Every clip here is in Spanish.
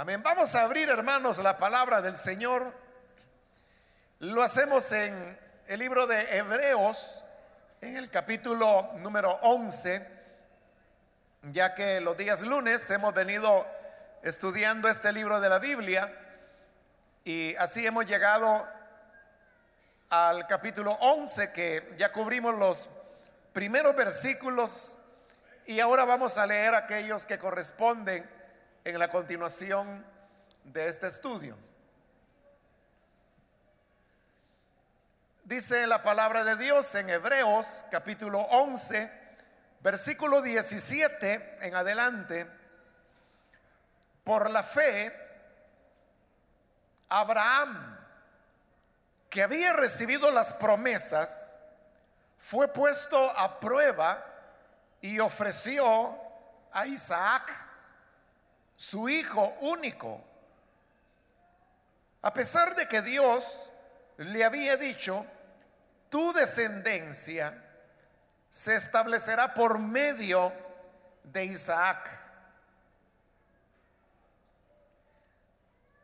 Amén. Vamos a abrir, hermanos, la palabra del Señor. Lo hacemos en el libro de Hebreos, en el capítulo número 11, ya que los días lunes hemos venido estudiando este libro de la Biblia y así hemos llegado al capítulo 11 que ya cubrimos los primeros versículos y ahora vamos a leer aquellos que corresponden en la continuación de este estudio. Dice la palabra de Dios en Hebreos capítulo 11, versículo 17 en adelante. Por la fe, Abraham, que había recibido las promesas, fue puesto a prueba y ofreció a Isaac, su hijo único. A pesar de que Dios le había dicho, tu descendencia se establecerá por medio de Isaac.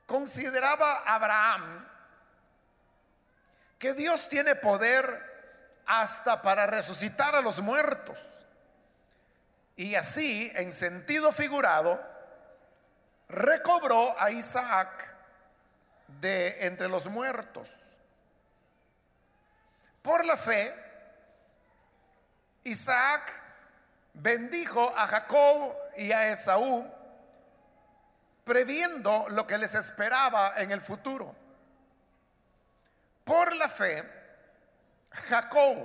Consideraba Abraham que Dios tiene poder hasta para resucitar a los muertos. Y así, en sentido figurado, recobró a Isaac de entre los muertos. Por la fe, Isaac bendijo a Jacob y a Esaú, previendo lo que les esperaba en el futuro. Por la fe, Jacob,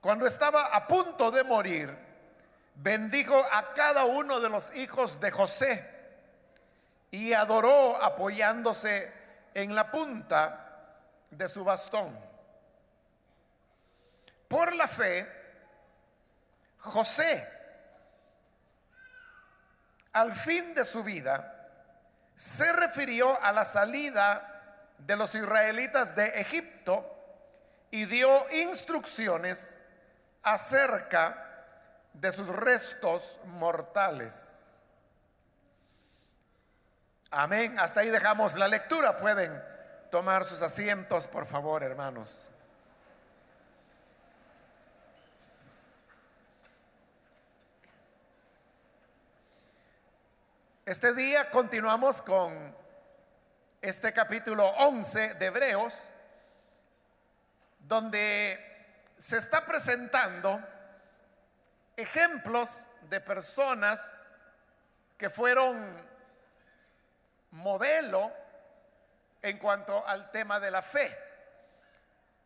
cuando estaba a punto de morir, bendijo a cada uno de los hijos de José y adoró apoyándose en la punta de su bastón. Por la fe, José, al fin de su vida, se refirió a la salida de los israelitas de Egipto y dio instrucciones acerca de sus restos mortales. Amén. Hasta ahí dejamos la lectura. Pueden tomar sus asientos, por favor, hermanos. Este día continuamos con este capítulo 11 de Hebreos, donde se está presentando ejemplos de personas que fueron modelo en cuanto al tema de la fe.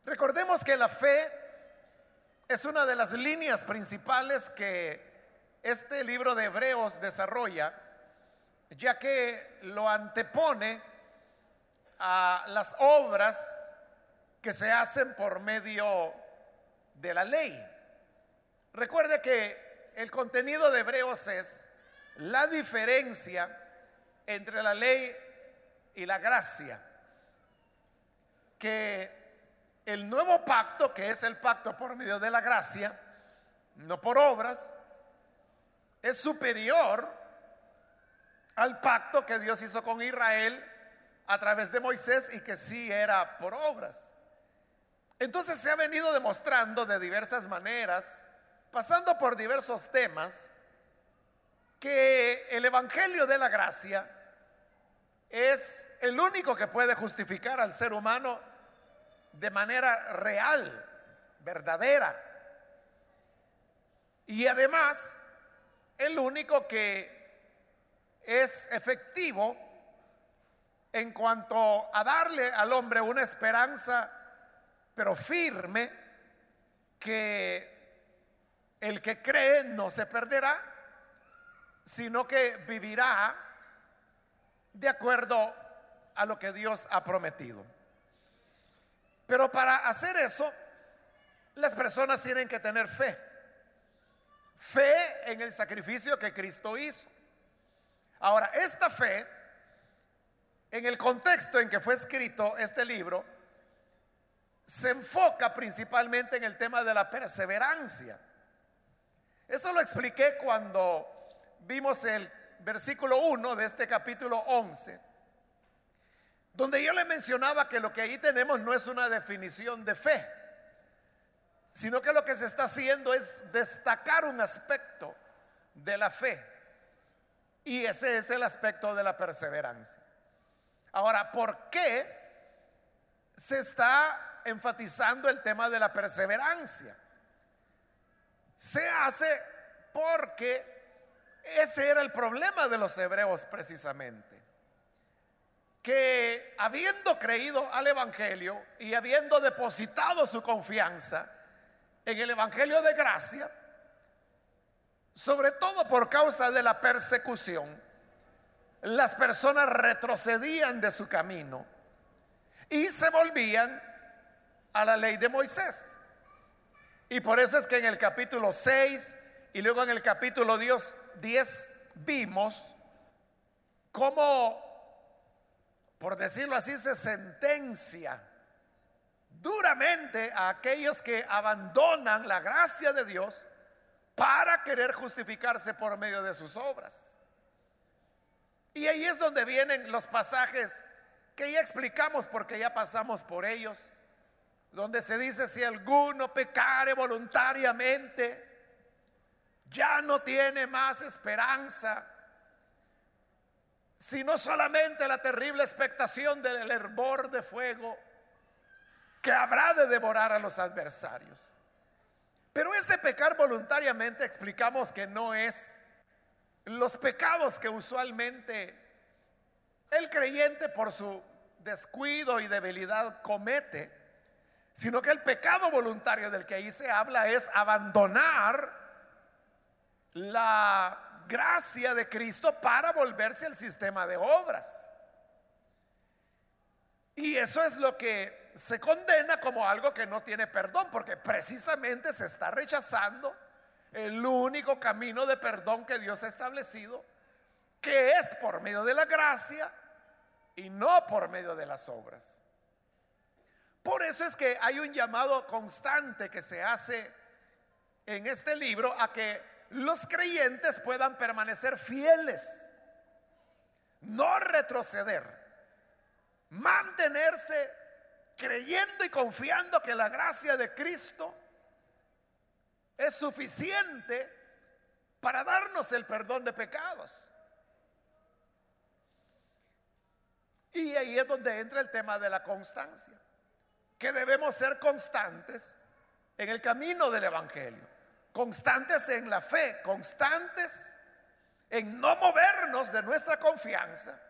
Recordemos que la fe es una de las líneas principales que este libro de Hebreos desarrolla, ya que lo antepone a las obras que se hacen por medio de la ley. Recuerde que el contenido de Hebreos es la diferencia entre la ley y la gracia. Que el nuevo pacto, que es el pacto por medio de la gracia, no por obras, es superior al pacto que Dios hizo con Israel a través de Moisés y que sí era por obras. Entonces se ha venido demostrando de diversas maneras pasando por diversos temas, que el Evangelio de la Gracia es el único que puede justificar al ser humano de manera real, verdadera. Y además, el único que es efectivo en cuanto a darle al hombre una esperanza, pero firme, que el que cree no se perderá, sino que vivirá de acuerdo a lo que Dios ha prometido. Pero para hacer eso, las personas tienen que tener fe. Fe en el sacrificio que Cristo hizo. Ahora, esta fe, en el contexto en que fue escrito este libro, se enfoca principalmente en el tema de la perseverancia. Eso lo expliqué cuando vimos el versículo 1 de este capítulo 11, donde yo le mencionaba que lo que ahí tenemos no es una definición de fe, sino que lo que se está haciendo es destacar un aspecto de la fe. Y ese es el aspecto de la perseverancia. Ahora, ¿por qué se está enfatizando el tema de la perseverancia? Se hace porque ese era el problema de los hebreos precisamente. Que habiendo creído al Evangelio y habiendo depositado su confianza en el Evangelio de gracia, sobre todo por causa de la persecución, las personas retrocedían de su camino y se volvían a la ley de Moisés. Y por eso es que en el capítulo 6 y luego en el capítulo 10 vimos cómo, por decirlo así, se sentencia duramente a aquellos que abandonan la gracia de Dios para querer justificarse por medio de sus obras. Y ahí es donde vienen los pasajes que ya explicamos porque ya pasamos por ellos, donde se dice si alguno pecare voluntariamente, ya no tiene más esperanza, sino solamente la terrible expectación del hervor de fuego que habrá de devorar a los adversarios. Pero ese pecar voluntariamente explicamos que no es los pecados que usualmente el creyente por su descuido y debilidad comete, sino que el pecado voluntario del que ahí se habla es abandonar la gracia de Cristo para volverse al sistema de obras. Y eso es lo que se condena como algo que no tiene perdón, porque precisamente se está rechazando el único camino de perdón que Dios ha establecido, que es por medio de la gracia y no por medio de las obras. Por eso es que hay un llamado constante que se hace en este libro a que los creyentes puedan permanecer fieles, no retroceder, mantenerse creyendo y confiando que la gracia de Cristo es suficiente para darnos el perdón de pecados. Y ahí es donde entra el tema de la constancia, que debemos ser constantes en el camino del Evangelio, constantes en la fe, constantes en no movernos de nuestra confianza,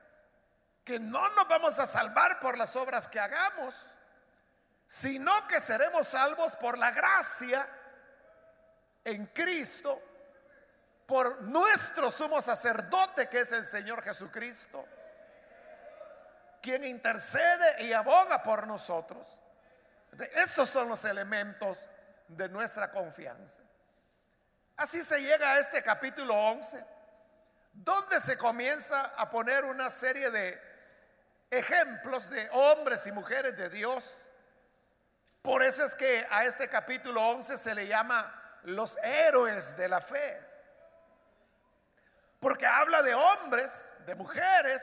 que no nos vamos a salvar por las obras que hagamos, sino que seremos salvos por la gracia en Cristo, por nuestro sumo sacerdote que es el Señor Jesucristo, quien intercede y aboga por nosotros. Estos son los elementos de nuestra confianza. Así se llega a este capítulo 11, donde se comienza a poner una serie de ejemplos de hombres y mujeres de Dios por eso es que a este capítulo 11 se le llama los héroes de la fe. Porque habla de hombres, de mujeres,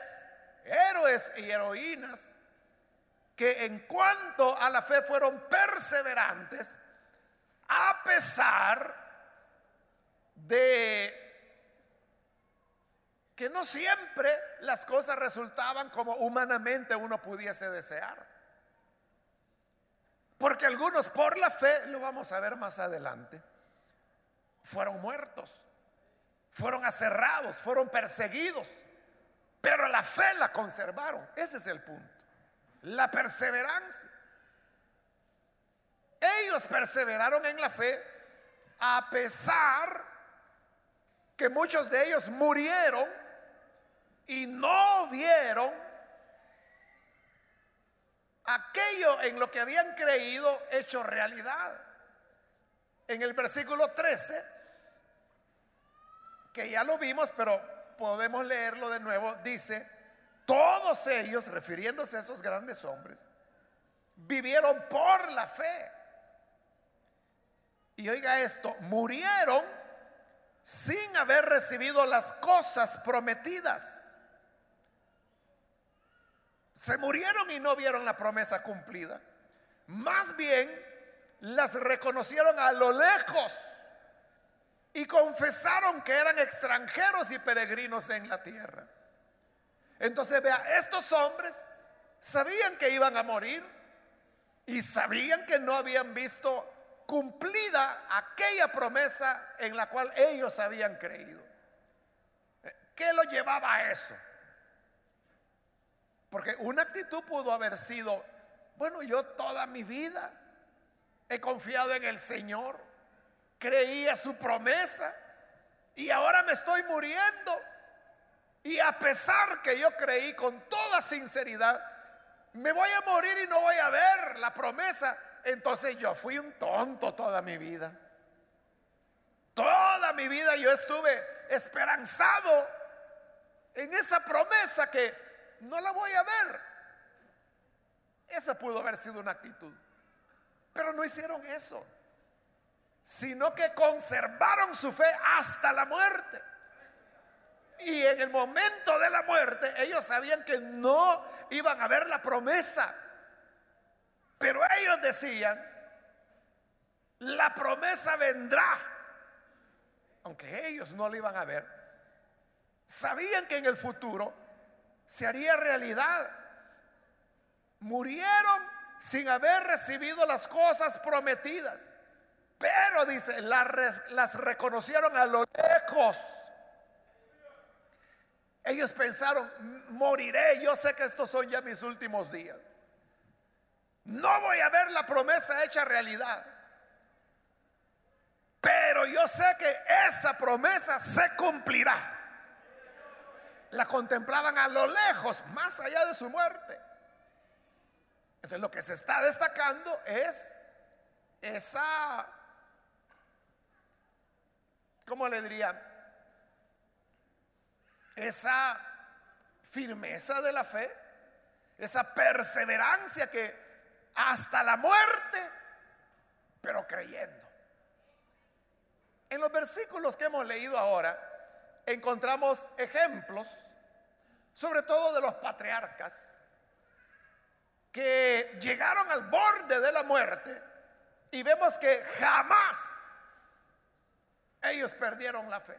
héroes y heroínas, que en cuanto a la fe fueron perseverantes, a pesar de que no siempre las cosas resultaban como humanamente uno pudiese desear. Porque algunos por la fe, lo vamos a ver más adelante, fueron muertos, fueron aserrados, fueron perseguidos, pero la fe la conservaron. Ese es el punto. La perseverancia. Ellos perseveraron en la fe a pesar que muchos de ellos murieron y no vieron aquello en lo que habían creído hecho realidad. En el versículo 13, que ya lo vimos, pero podemos leerlo de nuevo, dice, todos ellos, refiriéndose a esos grandes hombres, vivieron por la fe. Y oiga esto, murieron sin haber recibido las cosas prometidas. Se murieron y no vieron la promesa cumplida. Más bien las reconocieron a lo lejos y confesaron que eran extranjeros y peregrinos en la tierra. Entonces vea, estos hombres sabían que iban a morir y sabían que no habían visto cumplida aquella promesa en la cual ellos habían creído. ¿Qué lo llevaba a eso? Porque una actitud pudo haber sido, bueno, yo toda mi vida he confiado en el Señor, creía su promesa y ahora me estoy muriendo. Y a pesar que yo creí con toda sinceridad, me voy a morir y no voy a ver la promesa. Entonces yo fui un tonto toda mi vida. Toda mi vida yo estuve esperanzado en esa promesa que no la voy a ver. Esa pudo haber sido una actitud. Pero no hicieron eso, sino que conservaron su fe hasta la muerte. Y en el momento de la muerte ellos sabían que no iban a ver la promesa. Pero ellos decían, la promesa vendrá. Aunque ellos no la iban a ver, sabían que en el futuro se haría realidad. Murieron sin haber recibido las cosas prometidas. Pero dice, las, las reconocieron a lo lejos. Ellos pensaron, moriré, yo sé que estos son ya mis últimos días. No voy a ver la promesa hecha realidad. Pero yo sé que esa promesa se cumplirá. La contemplaban a lo lejos, más allá de su muerte. Entonces lo que se está destacando es esa, ¿cómo le diría? Esa firmeza de la fe, esa perseverancia que hasta la muerte, pero creyendo. En los versículos que hemos leído ahora, encontramos ejemplos, sobre todo de los patriarcas, que llegaron al borde de la muerte y vemos que jamás ellos perdieron la fe.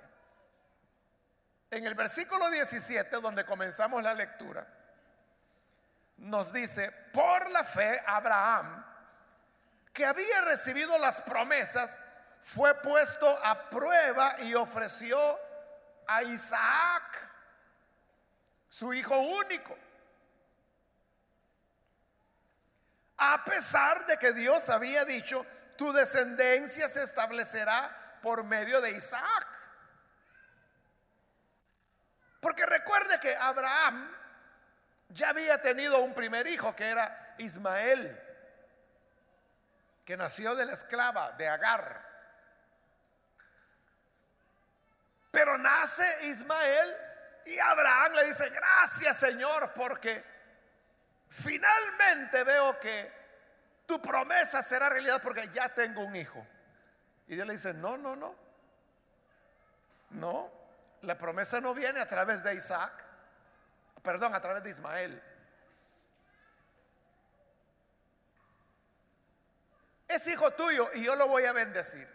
En el versículo 17, donde comenzamos la lectura, nos dice, por la fe Abraham, que había recibido las promesas, fue puesto a prueba y ofreció a Isaac, su hijo único. A pesar de que Dios había dicho, tu descendencia se establecerá por medio de Isaac. Porque recuerde que Abraham ya había tenido un primer hijo que era Ismael, que nació de la esclava de Agar. Pero nace Ismael y Abraham le dice, gracias Señor, porque finalmente veo que tu promesa será realidad porque ya tengo un hijo. Y Dios le dice, no, no, no. No, la promesa no viene a través de Isaac, perdón, a través de Ismael. Es hijo tuyo y yo lo voy a bendecir.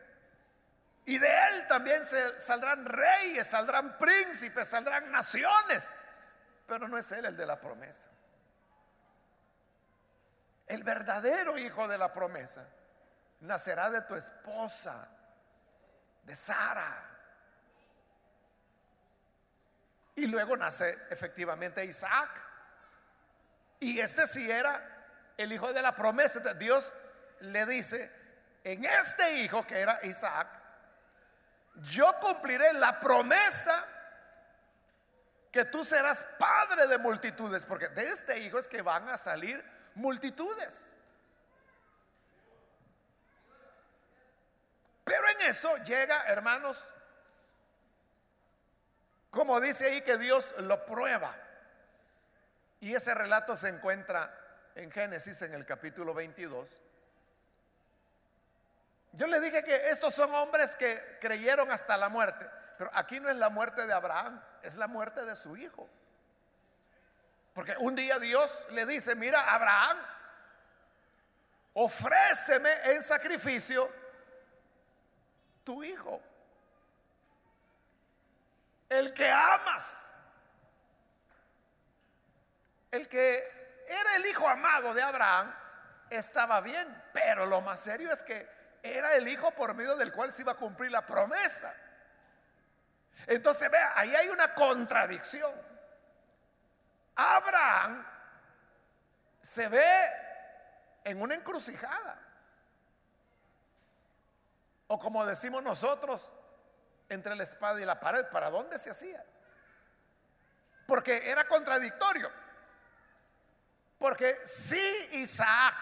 Y de él también se saldrán reyes, saldrán príncipes, saldrán naciones. Pero no es él el de la promesa el verdadero hijo de la promesa, nacerá de tu esposa, de Sara. Y luego nace efectivamente Isaac. Y este sí era el hijo de la promesa. Dios le dice, en este hijo que era Isaac, yo cumpliré la promesa que tú serás padre de multitudes, porque de este hijo es que van a salir multitudes. Pero en eso llega, hermanos, como dice ahí que Dios lo prueba. Y ese relato se encuentra en Génesis en el capítulo 22. Yo le dije que estos son hombres que creyeron hasta la muerte. pero aquí no es la muerte de Abraham, es la muerte de su hijo. Porque un día Dios le dice, mira, Abraham, ofréceme en sacrificio tu hijo, el que amas, el que era el hijo amado de Abraham, estaba bien, pero lo más serio es que era el hijo por medio del cual se iba a cumplir la promesa. Entonces, vea, ahí hay una contradicción. Abraham se ve en una encrucijada. O como decimos nosotros, entre la espada y la pared, ¿para dónde se hacía? Porque era contradictorio. Porque si Isaac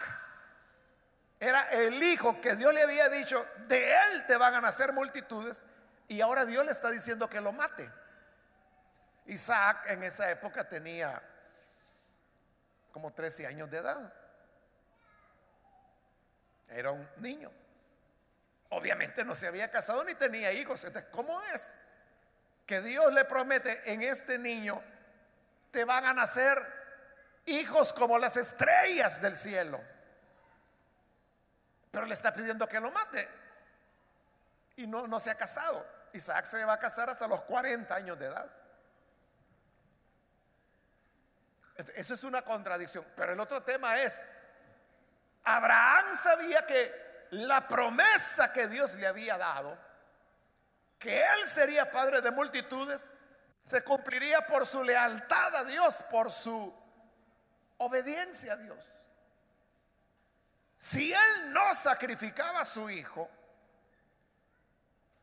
era el hijo que Dios le había dicho, de él te van a nacer multitudes, y ahora Dios le está diciendo que lo mate. Isaac en esa época tenía como 13 años de edad. Era un niño. Obviamente no se había casado ni tenía hijos. Entonces, ¿cómo es que Dios le promete en este niño te van a nacer hijos como las estrellas del cielo? Pero le está pidiendo que lo mate. Y no, no se ha casado. Isaac se va a casar hasta los 40 años de edad. Eso es una contradicción. Pero el otro tema es, Abraham sabía que la promesa que Dios le había dado, que él sería padre de multitudes, se cumpliría por su lealtad a Dios, por su obediencia a Dios. Si él no sacrificaba a su hijo,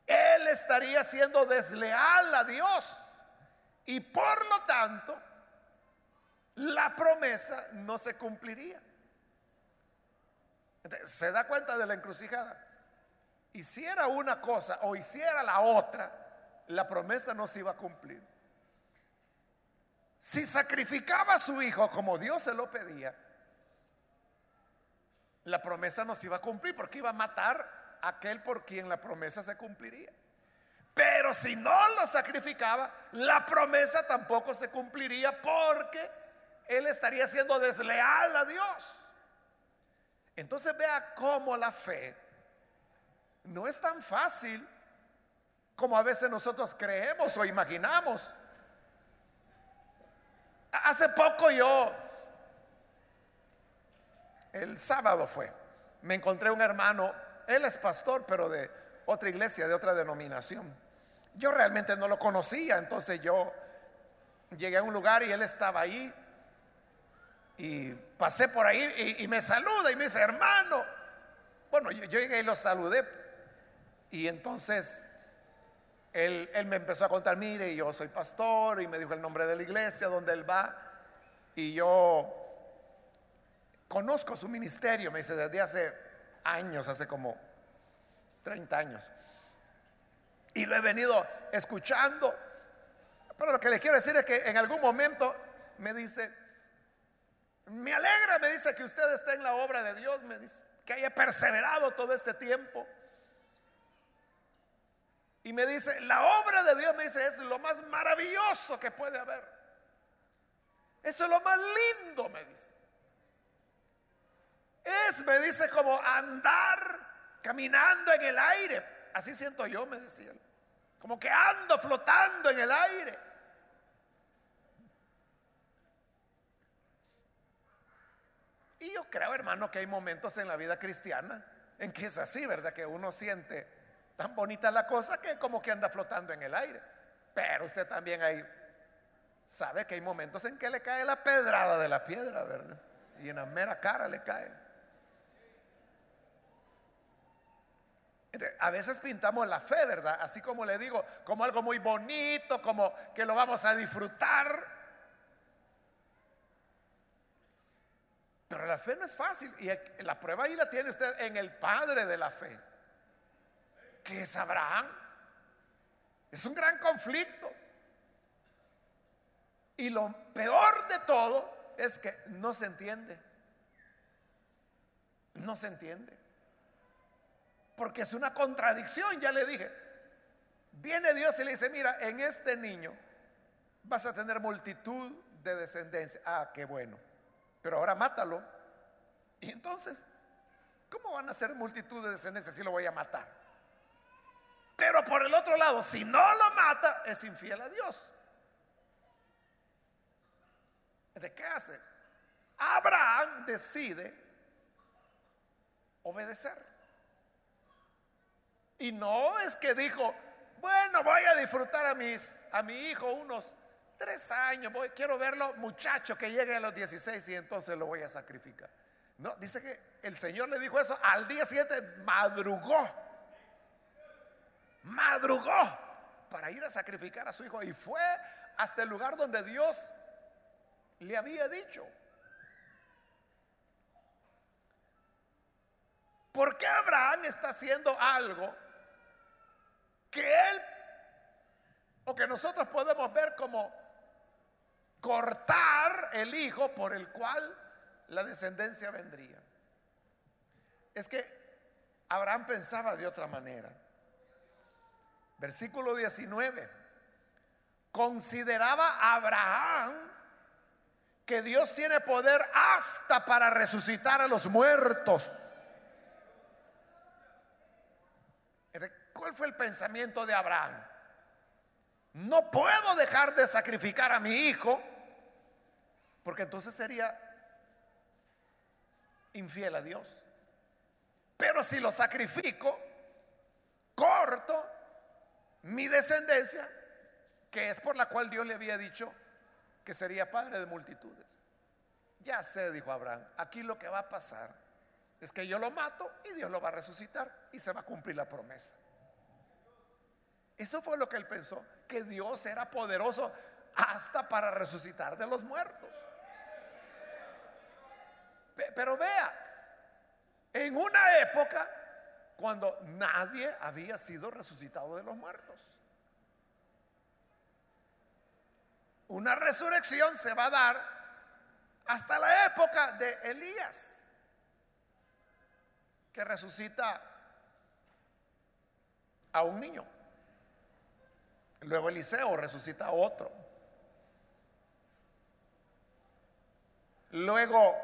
él estaría siendo desleal a Dios. Y por lo tanto, la promesa no se cumpliría. ¿Se da cuenta de la encrucijada? Hiciera una cosa o hiciera la otra, la promesa no se iba a cumplir. Si sacrificaba a su hijo como Dios se lo pedía, la promesa no se iba a cumplir porque iba a matar aquel por quien la promesa se cumpliría. Pero si no lo sacrificaba, la promesa tampoco se cumpliría porque él estaría siendo desleal a Dios. Entonces vea cómo la fe no es tan fácil como a veces nosotros creemos o imaginamos. Hace poco yo, el sábado fue, me encontré un hermano él es pastor, pero de otra iglesia, de otra denominación. Yo realmente no lo conocía, entonces yo llegué a un lugar y él estaba ahí y pasé por ahí y, me saluda y me dice, hermano. Bueno, yo, llegué y lo saludé y entonces él, él, me empezó a contar, mire, yo soy pastor y me dijo el nombre de la iglesia donde él va y yo conozco su ministerio, me dice, desde hace años, hace como 30 años. Y lo he venido escuchando. Pero lo que le quiero decir es que en algún momento me dice, me alegra, me dice que usted esté en la obra de Dios, me dice que haya perseverado todo este tiempo. Y me dice, la obra de Dios, me dice, es lo más maravilloso que puede haber. Eso es lo más lindo, me dice. Es, me dice, como andar caminando en el aire. Así siento yo, me decía. Como que ando flotando en el aire. Y yo creo, hermano, que hay momentos en la vida cristiana en que es así, ¿verdad? Que uno siente tan bonita la cosa que como que anda flotando en el aire. Pero usted también ahí sabe que hay momentos en que le cae la pedrada de la piedra, ¿verdad? Y en la mera cara le cae. A veces pintamos la fe, ¿verdad? Así como le digo, como algo muy bonito, como que lo vamos a disfrutar. Pero la fe no es fácil. Y la prueba ahí la tiene usted en el padre de la fe, que es Abraham. Es un gran conflicto. Y lo peor de todo es que no se entiende. No se entiende. Porque es una contradicción, ya le dije. Viene Dios y le dice, mira, en este niño vas a tener multitud de descendencia. Ah, qué bueno. Pero ahora mátalo. Y entonces, ¿cómo van a ser multitud de descendencia si lo voy a matar? Pero por el otro lado, si no lo mata, es infiel a Dios. ¿De qué hace? Abraham decide obedecer. Y no es que dijo, bueno, voy a disfrutar a, mis, a mi hijo unos tres años, voy, quiero verlo muchacho que llegue a los 16 y entonces lo voy a sacrificar. No, dice que el Señor le dijo eso, al día siguiente madrugó, madrugó para ir a sacrificar a su hijo y fue hasta el lugar donde Dios le había dicho. ¿Por qué Abraham está haciendo algo que él o que nosotros podemos ver como cortar el hijo por el cual la descendencia vendría? Es que Abraham pensaba de otra manera. Versículo 19. Consideraba Abraham que Dios tiene poder hasta para resucitar a los muertos. ¿Cuál fue el pensamiento de Abraham? No puedo dejar de sacrificar a mi hijo, porque entonces sería infiel a Dios. Pero si lo sacrifico, corto mi descendencia, que es por la cual Dios le había dicho, que sería padre de multitudes. Ya sé, dijo Abraham, aquí lo que va a pasar es que yo lo mato y Dios lo va a resucitar y se va a cumplir la promesa. Eso fue lo que él pensó, que Dios era poderoso hasta para resucitar de los muertos. Pero vea, en una época cuando nadie había sido resucitado de los muertos. Una resurrección se va a dar hasta la época de Elías, que resucita a un niño. Luego Eliseo resucita a otro. Luego,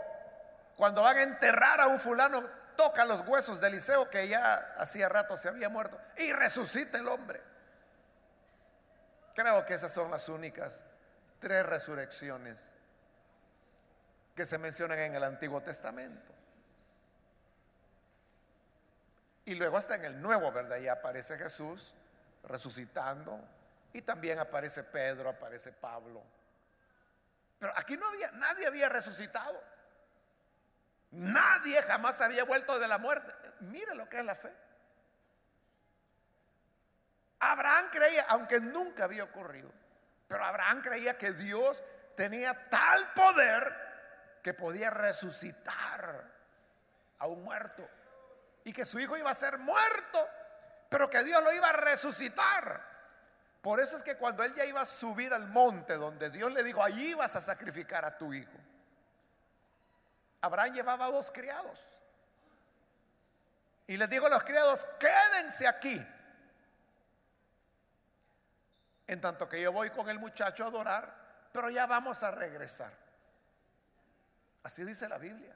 cuando van a enterrar a un fulano, toca los huesos de Eliseo que ya hacía rato se había muerto y resucita el hombre. Creo que esas son las únicas tres resurrecciones que se mencionan en el Antiguo Testamento. Y luego hasta en el Nuevo, ¿verdad? Y aparece Jesús resucitando. Y también aparece Pedro, aparece Pablo. Pero aquí no había, nadie había resucitado. Nadie jamás había vuelto de la muerte. Mire lo que es la fe. Abraham creía, aunque nunca había ocurrido, pero Abraham creía que Dios tenía tal poder que podía resucitar a un muerto. Y que su hijo iba a ser muerto, pero que Dios lo iba a resucitar. Por eso es que cuando él ya iba a subir al monte donde Dios le dijo, allí vas a sacrificar a tu hijo. Abraham llevaba dos criados. Y les dijo a los criados, quédense aquí en tanto que yo voy con el muchacho a adorar, pero ya vamos a regresar. Así dice la Biblia.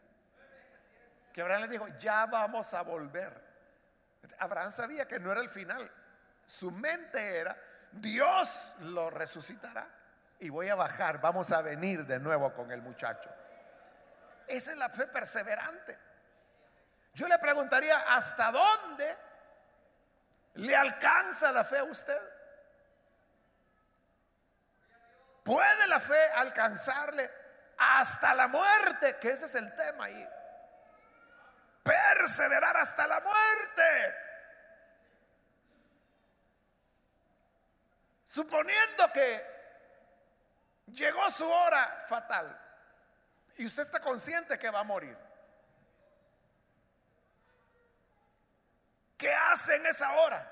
Que Abraham le dijo, ya vamos a volver. Abraham sabía que no era el final. Su mente era, Dios lo resucitará. Y voy a bajar, vamos a venir de nuevo con el muchacho. Esa es la fe perseverante. Yo le preguntaría, ¿hasta dónde le alcanza la fe a usted? ¿Puede la fe alcanzarle hasta la muerte? Que ese es el tema ahí. Perseverar hasta la muerte. Suponiendo que llegó su hora fatal y usted está consciente que va a morir. ¿Qué hace en esa hora?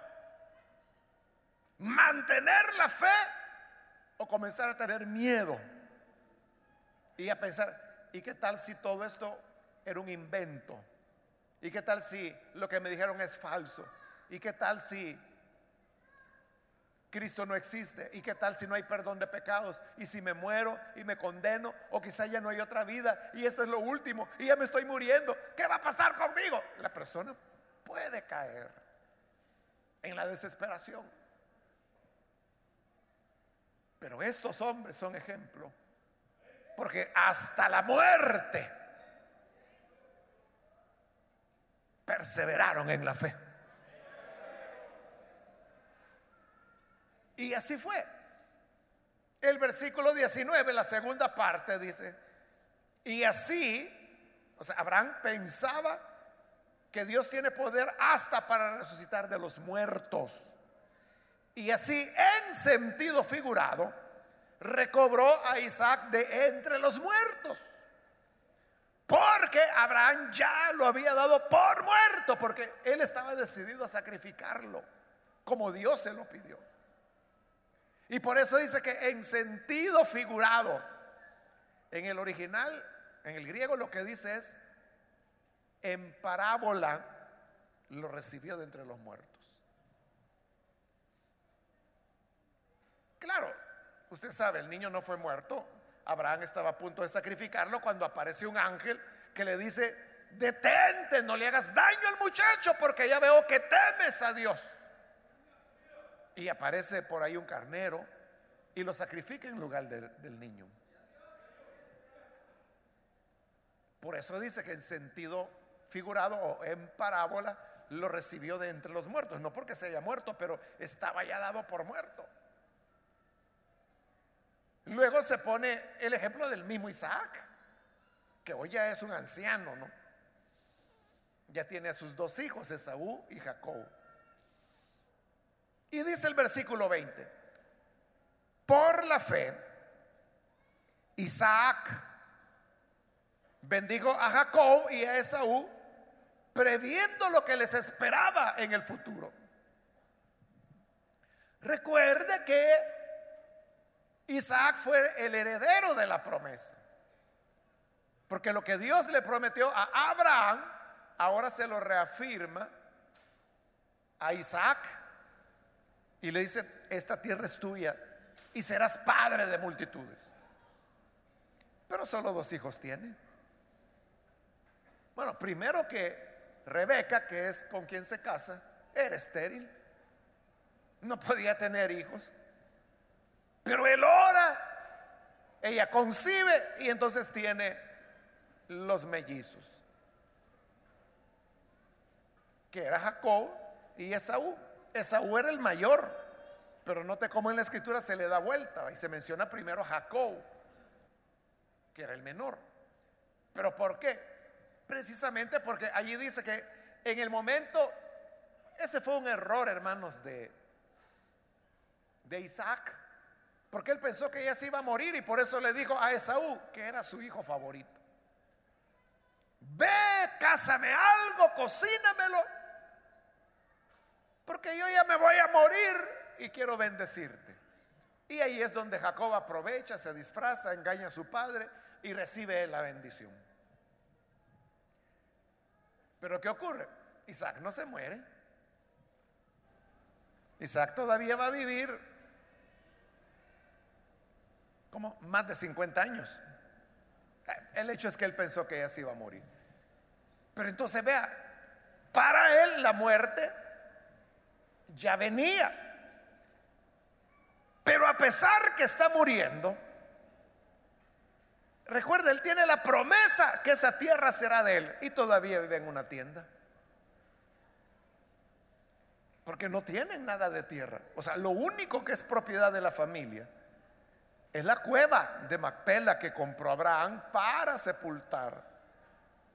Mantener la fe o comenzar a tener miedo y a pensar, ¿y qué tal si todo esto era un invento? ¿Y qué tal si lo que me dijeron es falso? ¿Y qué tal si Cristo no existe? ¿Y qué tal si no hay perdón de pecados? ¿Y si me muero y me condeno? ¿O quizá ya no hay otra vida y esto es lo último y ya me estoy muriendo? ¿Qué va a pasar conmigo? La persona puede caer en la desesperación. Pero estos hombres son ejemplo, porque hasta la muerte perseveraron en la fe. Y así fue. El versículo 19, la segunda parte, dice, y así, o sea, Abraham pensaba que Dios tiene poder hasta para resucitar de los muertos. Y así, en sentido figurado, recobró a Isaac de entre los muertos. Porque Abraham ya lo había dado por muerto, porque él estaba decidido a sacrificarlo, como Dios se lo pidió. Y por eso dice que en sentido figurado, en el original, en el griego lo que dice es, en parábola lo recibió de entre los muertos. Claro, usted sabe, el niño no fue muerto. Abraham estaba a punto de sacrificarlo cuando aparece un ángel que le dice, detente, no le hagas daño al muchacho porque ya veo que temes a Dios. Y aparece por ahí un carnero y lo sacrifica en lugar del niño. Por eso dice que en sentido figurado o en parábola lo recibió de entre los muertos. No porque se haya muerto, pero estaba ya dado por muerto. Luego se pone el ejemplo del mismo Isaac, que hoy ya es un anciano, ¿no? Ya tiene a sus dos hijos, Esaú y Jacob. Y dice el versículo 20, por la fe, Isaac bendijo a Jacob y a Esaú, previendo lo que les esperaba en el futuro. Recuerde que Isaac fue el heredero de la promesa. Porque lo que Dios le prometió a Abraham, ahora se lo reafirma a Isaac. Y le dice, esta tierra es tuya y serás padre de multitudes. Pero solo dos hijos tiene. Bueno, primero que Rebeca, que es con quien se casa, era estéril. No podía tener hijos. Pero él ora, ella concibe y entonces tiene los mellizos, que era Jacob y Esaú. Esaú era el mayor, pero note cómo en la escritura se le da vuelta y se menciona primero a Jacob, que era el menor. ¿Pero por qué? Precisamente porque allí dice que en el momento, ese fue un error, hermanos, de, de Isaac. Porque él pensó que ella se iba a morir y por eso le dijo a Esaú, que era su hijo favorito, ve, cásame algo, cocínamelo, porque yo ya me voy a morir y quiero bendecirte. Y ahí es donde Jacob aprovecha, se disfraza, engaña a su padre y recibe la bendición. Pero ¿qué ocurre? Isaac no se muere. Isaac todavía va a vivir como más de 50 años. El hecho es que él pensó que ella se iba a morir. Pero entonces vea, para él la muerte ya venía. Pero a pesar que está muriendo, recuerda, él tiene la promesa que esa tierra será de él y todavía vive en una tienda. Porque no tienen nada de tierra. O sea, lo único que es propiedad de la familia es la cueva de Macpela que compró Abraham para sepultar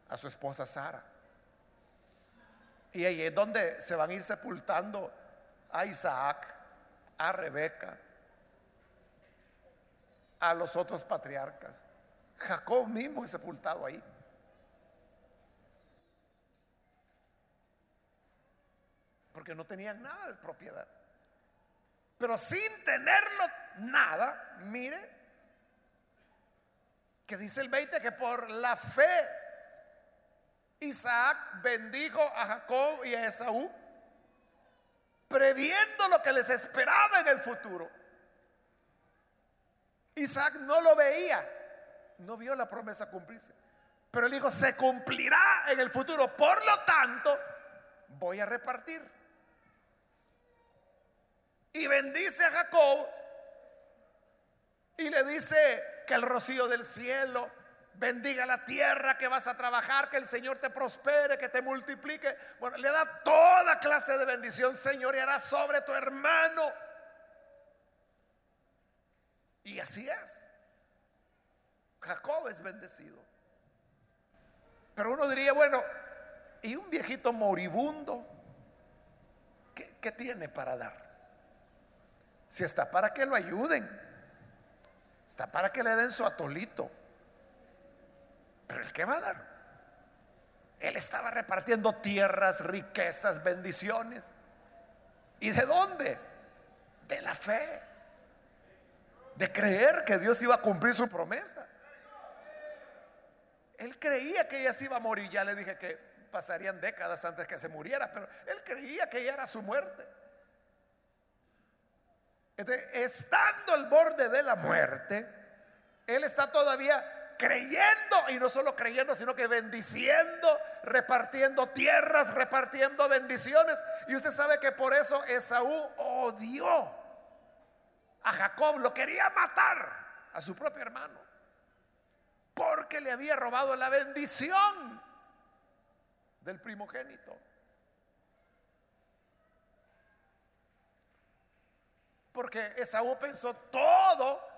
a su esposa Sara. Y ahí es donde se van a ir sepultando a Isaac, a Rebeca, a los otros patriarcas. Jacob mismo es sepultado ahí. Porque no tenían nada de propiedad. Pero sin tenerlo nada, mire, que dice el 20 que por la fe Isaac bendijo a Jacob y a Esaú. previendo lo que les esperaba en el futuro. Isaac no lo veía, no vio la promesa cumplirse. Pero él dijo, se cumplirá en el futuro. Por lo tanto, voy a repartir. Y bendice a Jacob y le dice que el rocío del cielo bendiga la tierra que vas a trabajar, que el Señor te prospere, que te multiplique. Bueno, le da toda clase de bendición, Señor, y hará sobre tu hermano. Y así es. Jacob es bendecido. Pero uno diría, bueno, ¿y un viejito moribundo? ¿Qué, tiene para dar? Si está para que lo ayuden, está para que le den su atolito. Pero el que va a dar, él estaba repartiendo tierras, riquezas, bendiciones. ¿Y de dónde? De la fe. De creer que Dios iba a cumplir su promesa. Él creía que ella se iba a morir. Ya le dije que pasarían décadas antes que se muriera, pero él creía que ella era su muerte. estando al borde de la muerte, él está todavía creyendo y no solo creyendo, sino que bendiciendo, repartiendo tierras, repartiendo bendiciones. Y usted sabe que por eso Esaú odió a Jacob, lo quería matar a su propio hermano, porque le había robado la bendición del primogénito. Porque Esaú pensó todo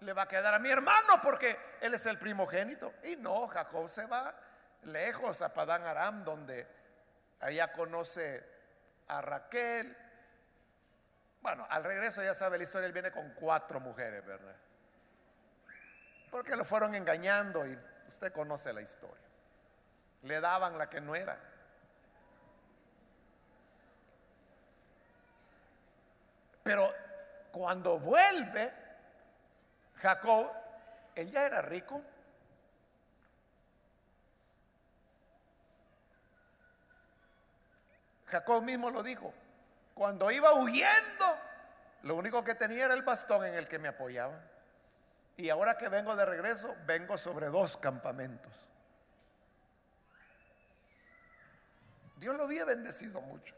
le va a quedar a mi hermano porque él es el primogénito. Y no, Jacob se va lejos a Padán Aram, donde allá conoce a Raquel. Bueno, al regreso ya sabe la historia, él viene con cuatro mujeres, ¿verdad? Porque lo fueron engañando y usted conoce la historia. Le daban la que no era. Pero cuando vuelve, Jacob, él ya era rico. Jacob mismo lo dijo. Cuando iba huyendo, lo único que tenía era el bastón en el que me apoyaba. Y ahora que vengo de regreso, vengo sobre dos campamentos. Dios lo había bendecido mucho.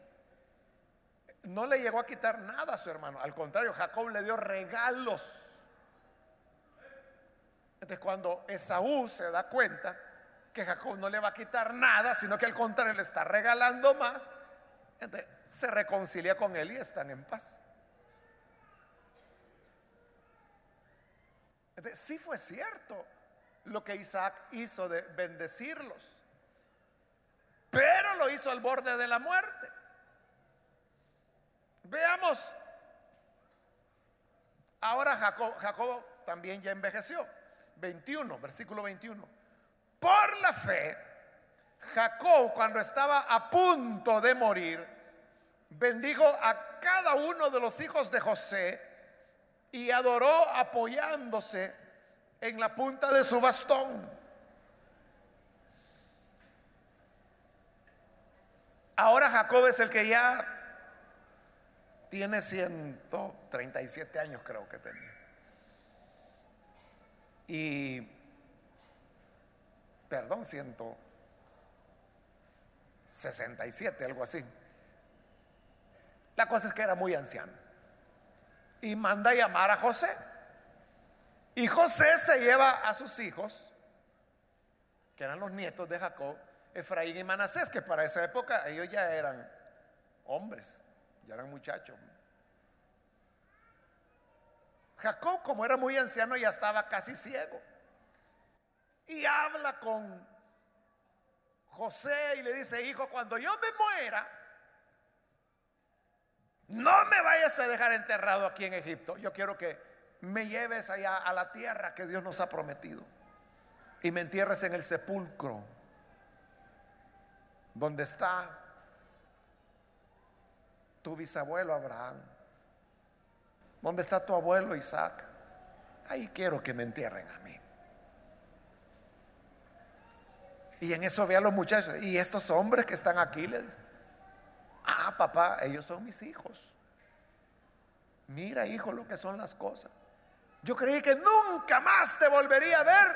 No le llegó a quitar nada a su hermano. Al contrario, Jacob le dio regalos. Entonces cuando Esaú se da cuenta que Jacob no le va a quitar nada, sino que al contrario le está regalando más, entonces se reconcilia con él y están en paz. Entonces sí fue cierto lo que Isaac hizo de bendecirlos, pero lo hizo al borde de la muerte. Veamos, ahora Jacob, Jacob también ya envejeció. 21, versículo 21. Por la fe, Jacob cuando estaba a punto de morir, bendijo a cada uno de los hijos de José y adoró apoyándose en la punta de su bastón. Ahora Jacob es el que ya tiene 137 años creo que tenía y, perdón, 167, algo así. La cosa es que era muy anciano. Y manda a llamar a José. Y José se lleva a sus hijos, que eran los nietos de Jacob, Efraín y Manasés, que para esa época ellos ya eran hombres, ya eran muchachos. Jacob, como era muy anciano, ya estaba casi ciego. Y habla con José y le dice, hijo, cuando yo me muera, no me vayas a dejar enterrado aquí en Egipto. Yo quiero que me lleves allá a la tierra que Dios nos ha prometido. Y me entierres en el sepulcro donde está tu bisabuelo Abraham. ¿Dónde está tu abuelo Isaac? Ahí quiero que me entierren a mí. Y en eso ve a los muchachos. Y estos hombres que están aquí, les Ah, papá, ellos son mis hijos. Mira, hijo, lo que son las cosas. Yo creí que nunca más te volvería a ver.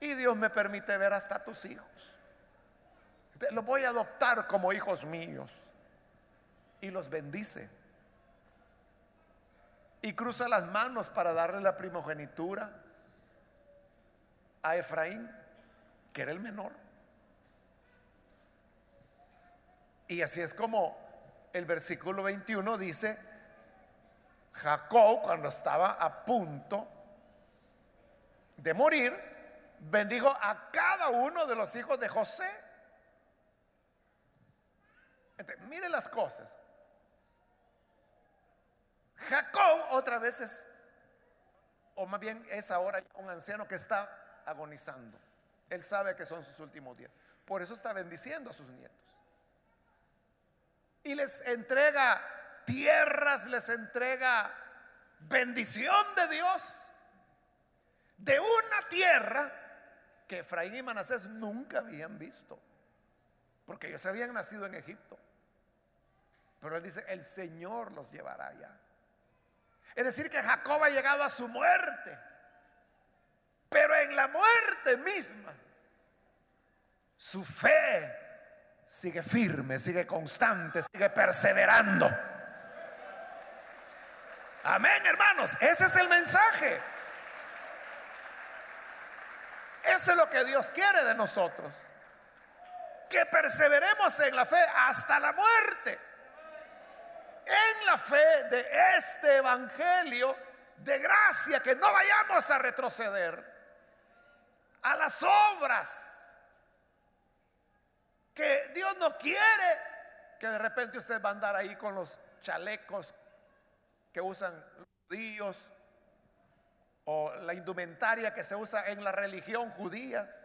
Y Dios me permite ver hasta tus hijos. Los voy a adoptar como hijos míos. Y los bendice. Y cruza las manos para darle la primogenitura a Efraín, que era el menor. Y así es como el versículo 21 dice, Jacob cuando estaba a punto de morir, bendijo a cada uno de los hijos de José. mire las cosas. Jacob otra vez es, o más bien es ahora un anciano que está agonizando. Él sabe que son sus últimos días. Por eso está bendiciendo a sus nietos. Y les entrega tierras, les entrega bendición de Dios de una tierra que Efraín y Manasés nunca habían visto. Porque ellos habían nacido en Egipto. Pero él dice, el Señor los llevará allá. Es decir, que Jacob ha llegado a su muerte. Pero en la muerte misma, su fe sigue firme, sigue constante, sigue perseverando. Amén, hermanos. Ese es el mensaje. Eso es lo que Dios quiere de nosotros. Que perseveremos en la fe hasta la muerte. En la fe de este Evangelio de gracia, que no vayamos a retroceder a las obras. Que Dios no quiere que de repente usted va a andar ahí con los chalecos que usan los judíos o la indumentaria que se usa en la religión judía.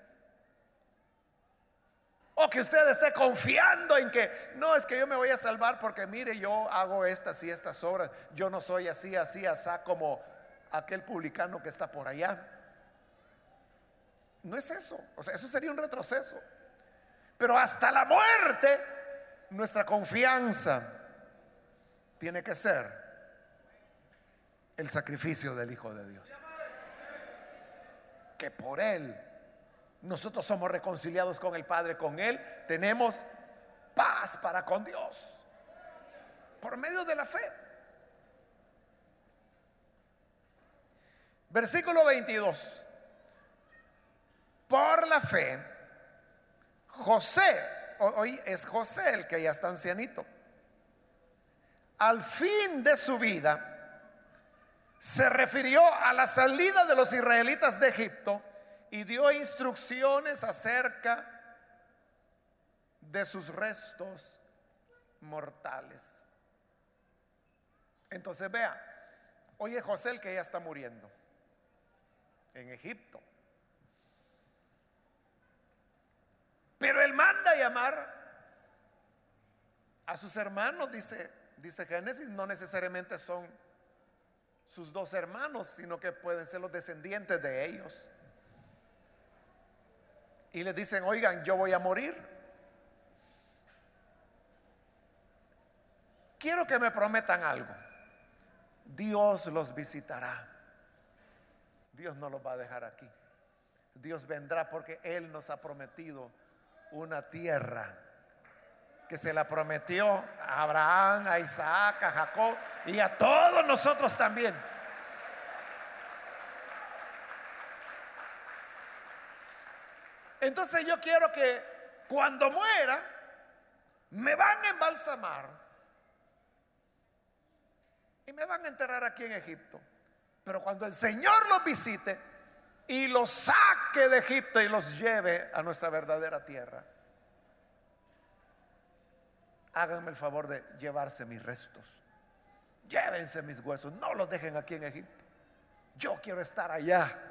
O que usted esté confiando en que no es que yo me voy a salvar porque mire, yo hago estas y estas obras. Yo no soy así, así, así como aquel publicano que está por allá. No es eso. O sea, eso sería un retroceso. Pero hasta la muerte, nuestra confianza tiene que ser el sacrificio del Hijo de Dios. Que por Él nosotros somos reconciliados con el Padre, con Él tenemos paz para con Dios. Por medio de la fe. Versículo 22. Por la fe, José, hoy es José el que ya está ancianito, al fin de su vida, se refirió a la salida de los israelitas de Egipto y dio instrucciones acerca de sus restos mortales. Entonces vea, oye José el que ya está muriendo en Egipto. Pero él manda a llamar a sus hermanos, dice, dice Génesis, no necesariamente son sus dos hermanos, sino que pueden ser los descendientes de ellos. Y les dicen, oigan, yo voy a morir. Quiero que me prometan algo. Dios los visitará. Dios no los va a dejar aquí. Dios vendrá porque Él nos ha prometido una tierra que se la prometió a Abraham, a Isaac, a Jacob y a todos nosotros también. Entonces yo quiero que cuando muera, me van a embalsamar y me van a enterrar aquí en Egipto. Pero cuando el Señor los visite y los saque de Egipto y los lleve a nuestra verdadera tierra, háganme el favor de llevarse mis restos. Llévense mis huesos, no los dejen aquí en Egipto. Yo quiero estar allá,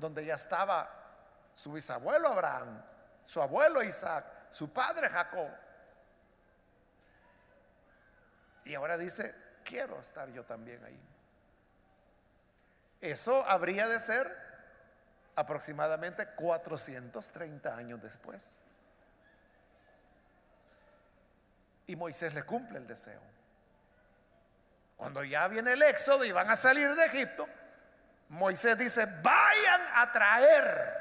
donde ya estaba su bisabuelo Abraham, su abuelo Isaac, su padre Jacob. Y ahora dice, quiero estar yo también ahí. Eso habría de ser aproximadamente 430 años después. Y Moisés le cumple el deseo. Cuando ya viene el éxodo y van a salir de Egipto, Moisés dice, vayan a traer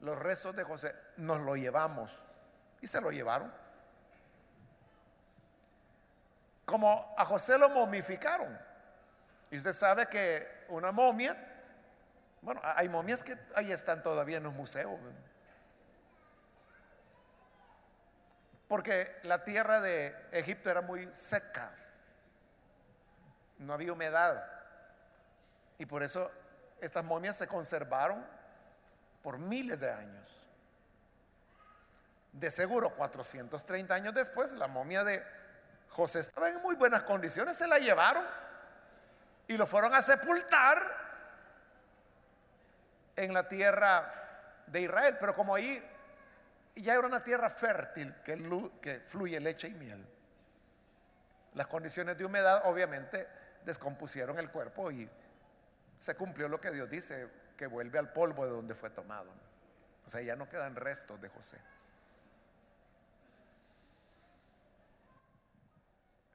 los restos de José, nos lo llevamos. Y se lo llevaron. Como a José lo momificaron. Y usted sabe que una momia, bueno, hay momias que ahí están todavía en los museos. Porque la tierra de Egipto era muy seca. No había humedad. Y por eso estas momias se conservaron por miles de años. De seguro, 430 años después, la momia de José estaba en muy buenas condiciones, se la llevaron y lo fueron a sepultar en la tierra de Israel. Pero como ahí ya era una tierra fértil que, que fluye leche y miel, las condiciones de humedad obviamente descompusieron el cuerpo y se cumplió lo que Dios dice, que vuelve al polvo de donde fue tomado. O sea, ya no quedan restos de José.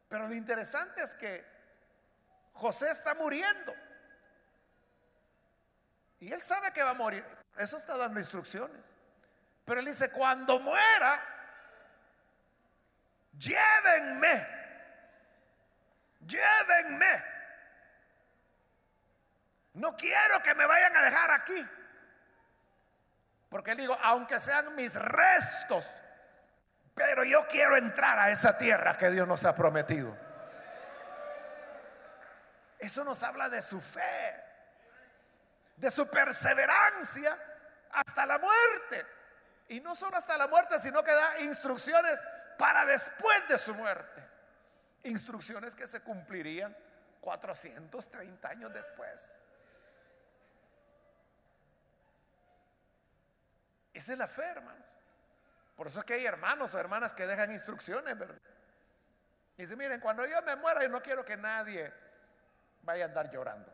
Pero lo interesante es que José está muriendo. Y él sabe que va a morir. Eso está dando instrucciones. Pero él dice, cuando muera, llévenme. Llévenme. No quiero que me vayan a dejar aquí. Porque digo, aunque sean mis restos, pero yo quiero entrar a esa tierra que Dios nos ha prometido. Eso nos habla de su fe, de su perseverancia hasta la muerte. Y no solo hasta la muerte, sino que da instrucciones para después de su muerte. Instrucciones que se cumplirían 430 años después. Esa es la fe, hermanos. Por eso es que hay hermanos o hermanas que dejan instrucciones, ¿verdad? Y dice, miren, cuando yo me muera, yo no quiero que nadie vaya a andar llorando.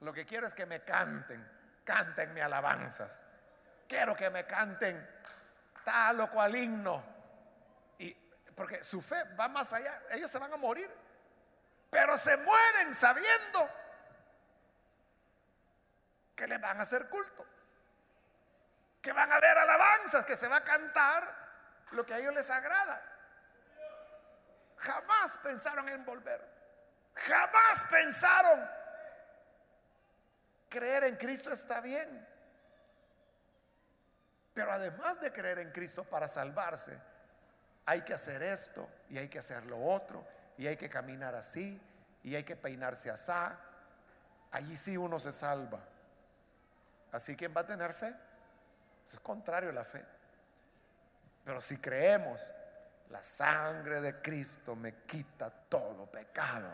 Lo que quiero es que me canten, canten mi alabanzas. Quiero que me canten tal o cual himno. Porque su fe va más allá, ellos se van a morir, pero se mueren sabiendo que le van a hacer culto que van a haber alabanzas, que se va a cantar lo que a ellos les agrada. Jamás pensaron en volver. Jamás pensaron creer en Cristo está bien. Pero además de creer en Cristo para salvarse, hay que hacer esto y hay que hacer lo otro y hay que caminar así y hay que peinarse así. Allí sí uno se salva. Así que va a tener fe es contrario a la fe. Pero si creemos, la sangre de Cristo me quita todo pecado.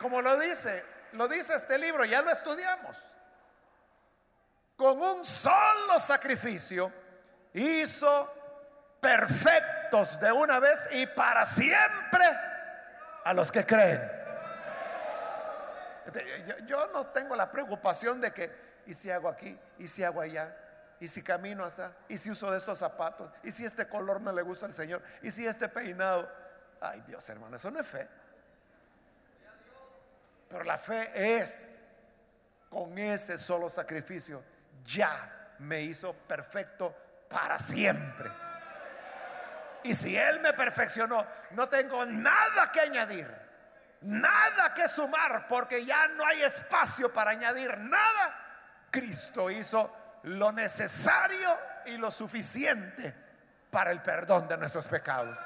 Como lo dice, lo dice este libro, ya lo estudiamos. Con un solo sacrificio hizo perfectos de una vez y para siempre a los que creen. Yo, no tengo la preocupación de que, ¿y si hago aquí? ¿Y si hago allá? ¿Y si camino allá? ¿Y si uso de estos zapatos? ¿Y si este color no le gusta al Señor? ¿Y si este peinado? Ay Dios hermano, eso no es fe. Pero la fe es, con ese solo sacrificio, ya me hizo perfecto para siempre. Y si Él me perfeccionó, no tengo nada que añadir, nada que sumar, porque ya no hay espacio para añadir nada. Cristo hizo lo necesario y lo suficiente para el perdón de nuestros pecados.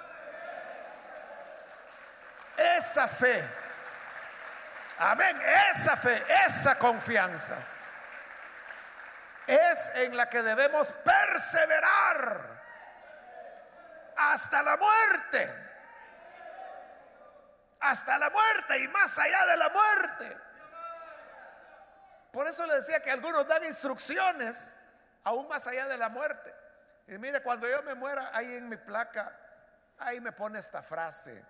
Esa fe, amén, esa fe, esa confianza es en la que debemos perseverar hasta la muerte. Hasta la muerte y más allá de la muerte. Por eso le decía que algunos dan instrucciones aún más allá de la muerte. Y mire, cuando yo me muera, ahí en mi placa, ahí me pone esta frase.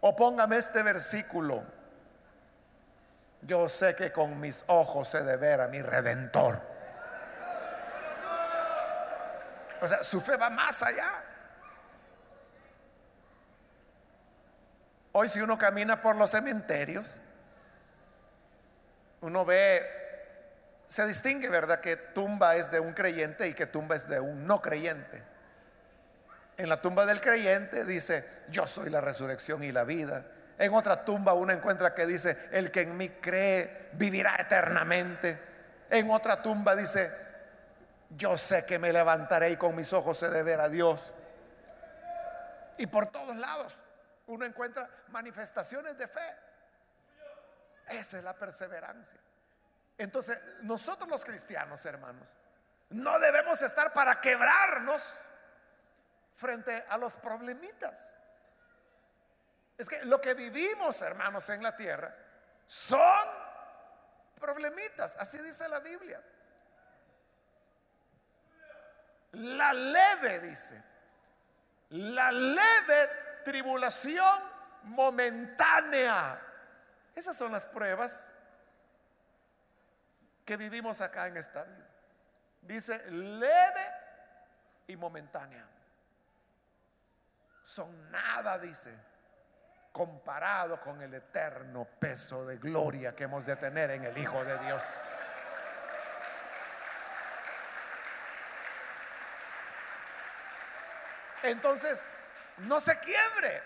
O póngame este versículo. Yo sé que con mis ojos he de ver a mi redentor. O sea, su fe va más allá. Hoy si uno camina por los cementerios, uno ve, se distingue, ¿verdad? Que tumba es de un creyente y que tumba es de un no creyente. En la tumba del creyente dice, yo soy la resurrección y la vida. En otra tumba uno encuentra que dice, el que en mí cree vivirá eternamente. En otra tumba dice, yo sé que me levantaré y con mis ojos he de ver a Dios. Y por todos lados uno encuentra manifestaciones de fe. Esa es la perseverancia. Entonces, nosotros los cristianos, hermanos, no debemos estar para quebrarnos frente a los problemitas. Es que lo que vivimos, hermanos, en la tierra son problemitas. Así dice la Biblia. La leve, dice, la leve tribulación momentánea. Esas son las pruebas que vivimos acá en esta vida. Dice leve y momentánea. Son nada, dice, comparado con el eterno peso de gloria que hemos de tener en el Hijo de Dios. Entonces, no se quiebre,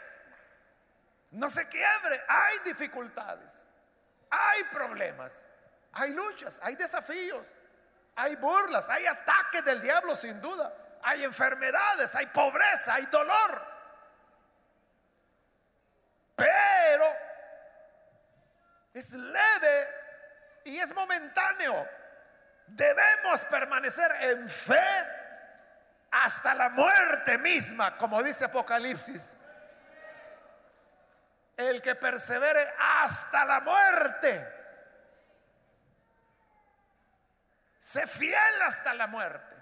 no se quiebre. Hay dificultades, hay problemas, hay luchas, hay desafíos, hay burlas, hay ataques del diablo sin duda, hay enfermedades, hay pobreza, hay dolor. Pero es leve y es momentáneo. Debemos permanecer en fe hasta la muerte misma, como dice Apocalipsis. El que persevere hasta la muerte, sé fiel hasta la muerte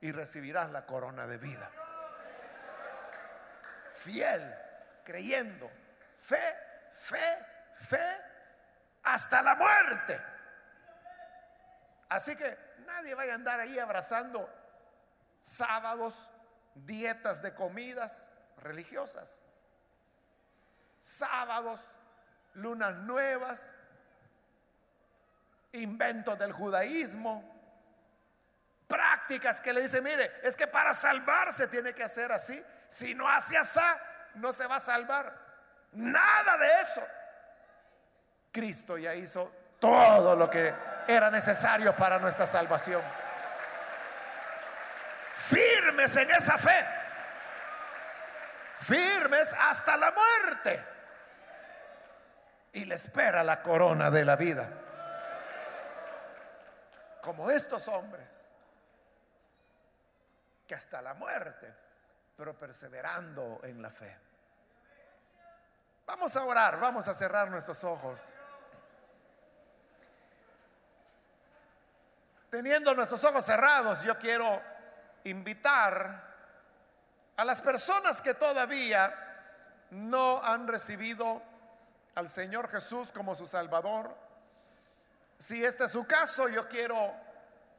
y recibirás la corona de vida. Fiel, creyendo, fe, fe, fe, hasta la muerte. Así que nadie vaya a andar ahí abrazando sábados, dietas de comidas religiosas, sábados, lunas nuevas, inventos del judaísmo, prácticas que le dicen, mire, es que para salvarse tiene que hacer así, si no hace así, no se va a salvar. Nada de eso. Cristo ya hizo todo lo que era necesario para nuestra salvación firmes en esa fe, firmes hasta la muerte. Y le espera la corona de la vida. Como estos hombres, que hasta la muerte, pero perseverando en la fe. Vamos a orar, vamos a cerrar nuestros ojos. Teniendo nuestros ojos cerrados, yo quiero invitar a las personas que todavía no han recibido al Señor Jesús como su Salvador. Si este es su caso, yo quiero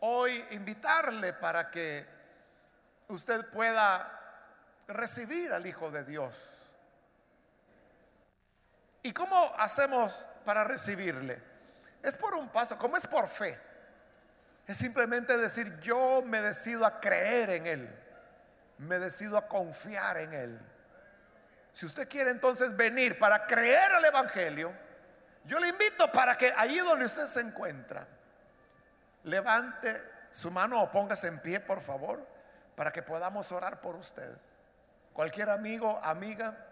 hoy invitarle para que usted pueda recibir al Hijo de Dios. ¿Y cómo hacemos para recibirle? Es por un paso, como es por fe. Es simplemente decir, yo me decido a creer en Él. Me decido a confiar en Él. Si usted quiere entonces venir para creer al Evangelio, yo le invito para que allí donde usted se encuentra, levante su mano o póngase en pie, por favor, para que podamos orar por usted. Cualquier amigo, amiga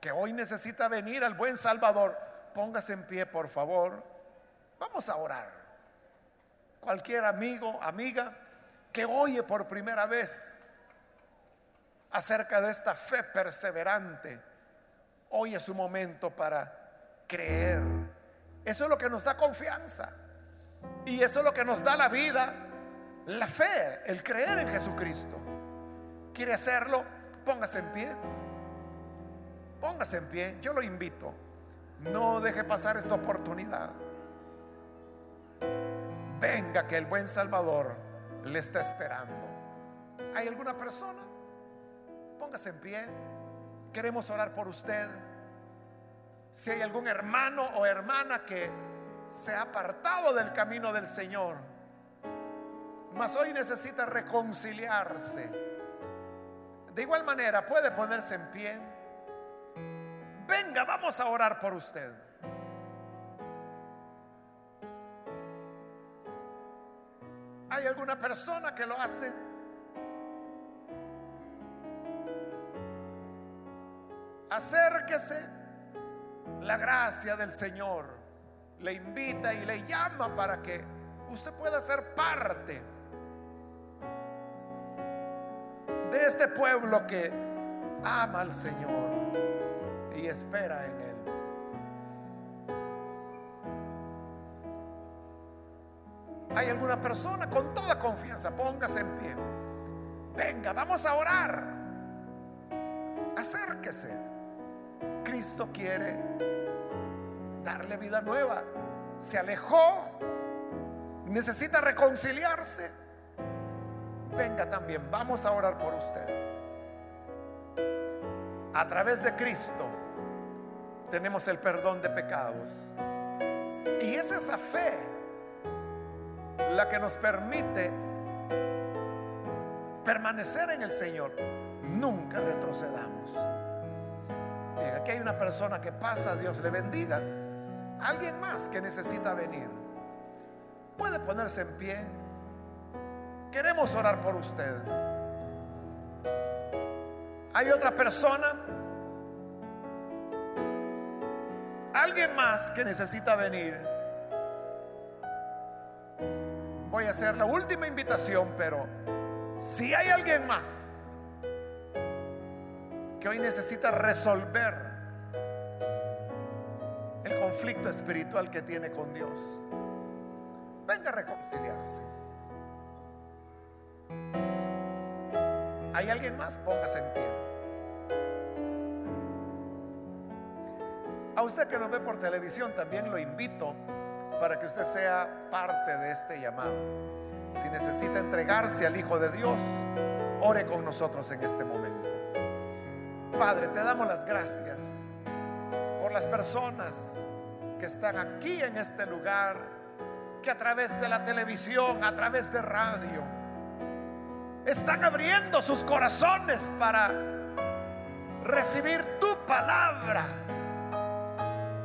que hoy necesita venir al buen Salvador, póngase en pie, por favor. Vamos a orar cualquier amigo, amiga que oye por primera vez acerca de esta fe perseverante, hoy es su momento para creer. Eso es lo que nos da confianza. Y eso es lo que nos da la vida, la fe, el creer en Jesucristo. ¿Quiere hacerlo? Póngase en pie. Póngase en pie. Yo lo invito No deje pasar esta oportunidad. Venga que el buen Salvador le está esperando. ¿Hay alguna persona? Póngase en pie. Queremos orar por usted. Si hay algún hermano o hermana que se ha apartado del camino del Señor, mas hoy necesita reconciliarse. De igual manera, puede ponerse en pie. Venga, vamos a orar por usted. ¿Hay alguna persona que lo hace? Acérquese. La gracia del Señor le invita y le llama para que usted pueda ser parte de este pueblo que ama al Señor y espera en Él. ¿Hay alguna persona con toda confianza? Póngase en pie. Venga, vamos a orar. Acérquese. Cristo quiere darle vida nueva. Se alejó. Necesita reconciliarse. Venga también. Vamos a orar por usted. A través de Cristo tenemos el perdón de pecados. Y es esa fe la que nos permite permanecer en el Señor. Nunca retrocedamos. Bien, aquí hay una persona que pasa, Dios le bendiga. Alguien más que necesita venir. Puede ponerse en pie. Queremos orar por usted. Hay otra persona. Alguien más que necesita venir. Voy a hacer la última invitación, pero si hay alguien más que hoy necesita resolver el conflicto espiritual que tiene con Dios, venga a reconciliarse. ¿Hay alguien más? Póngase en pie. A usted que nos ve por televisión también lo invito para que usted sea parte de este llamado. Si necesita entregarse al Hijo de Dios, ore con nosotros en este momento. Padre, te damos las gracias por las personas que están aquí en este lugar, que a través de la televisión, a través de radio, están abriendo sus corazones para recibir tu palabra.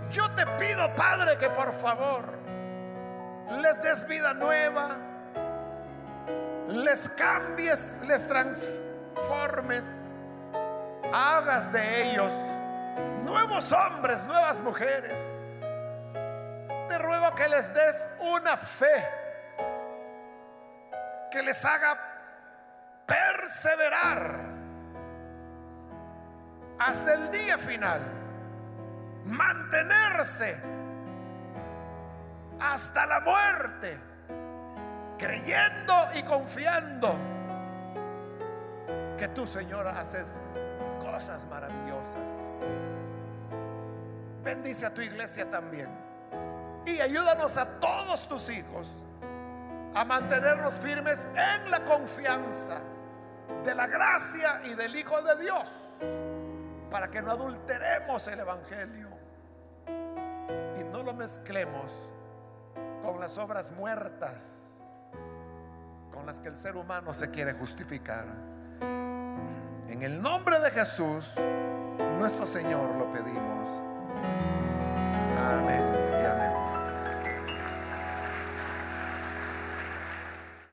Yo te pido, Padre, que por favor les des vida nueva, les cambies, les transformes, hagas de ellos nuevos hombres, nuevas mujeres. Te ruego que les des una fe que les haga perseverar hasta el día final, mantenerse hasta la muerte, creyendo y confiando que tú, Señor, haces cosas maravillosas. Bendice a tu iglesia también y ayúdanos a todos tus hijos a mantenernos firmes en la confianza de la gracia y del Hijo de Dios, para que no adulteremos el Evangelio y no lo mezclemos con las obras muertas con las que el ser humano se quiere justificar. En el nombre de Jesús, nuestro Señor, lo pedimos. Amén.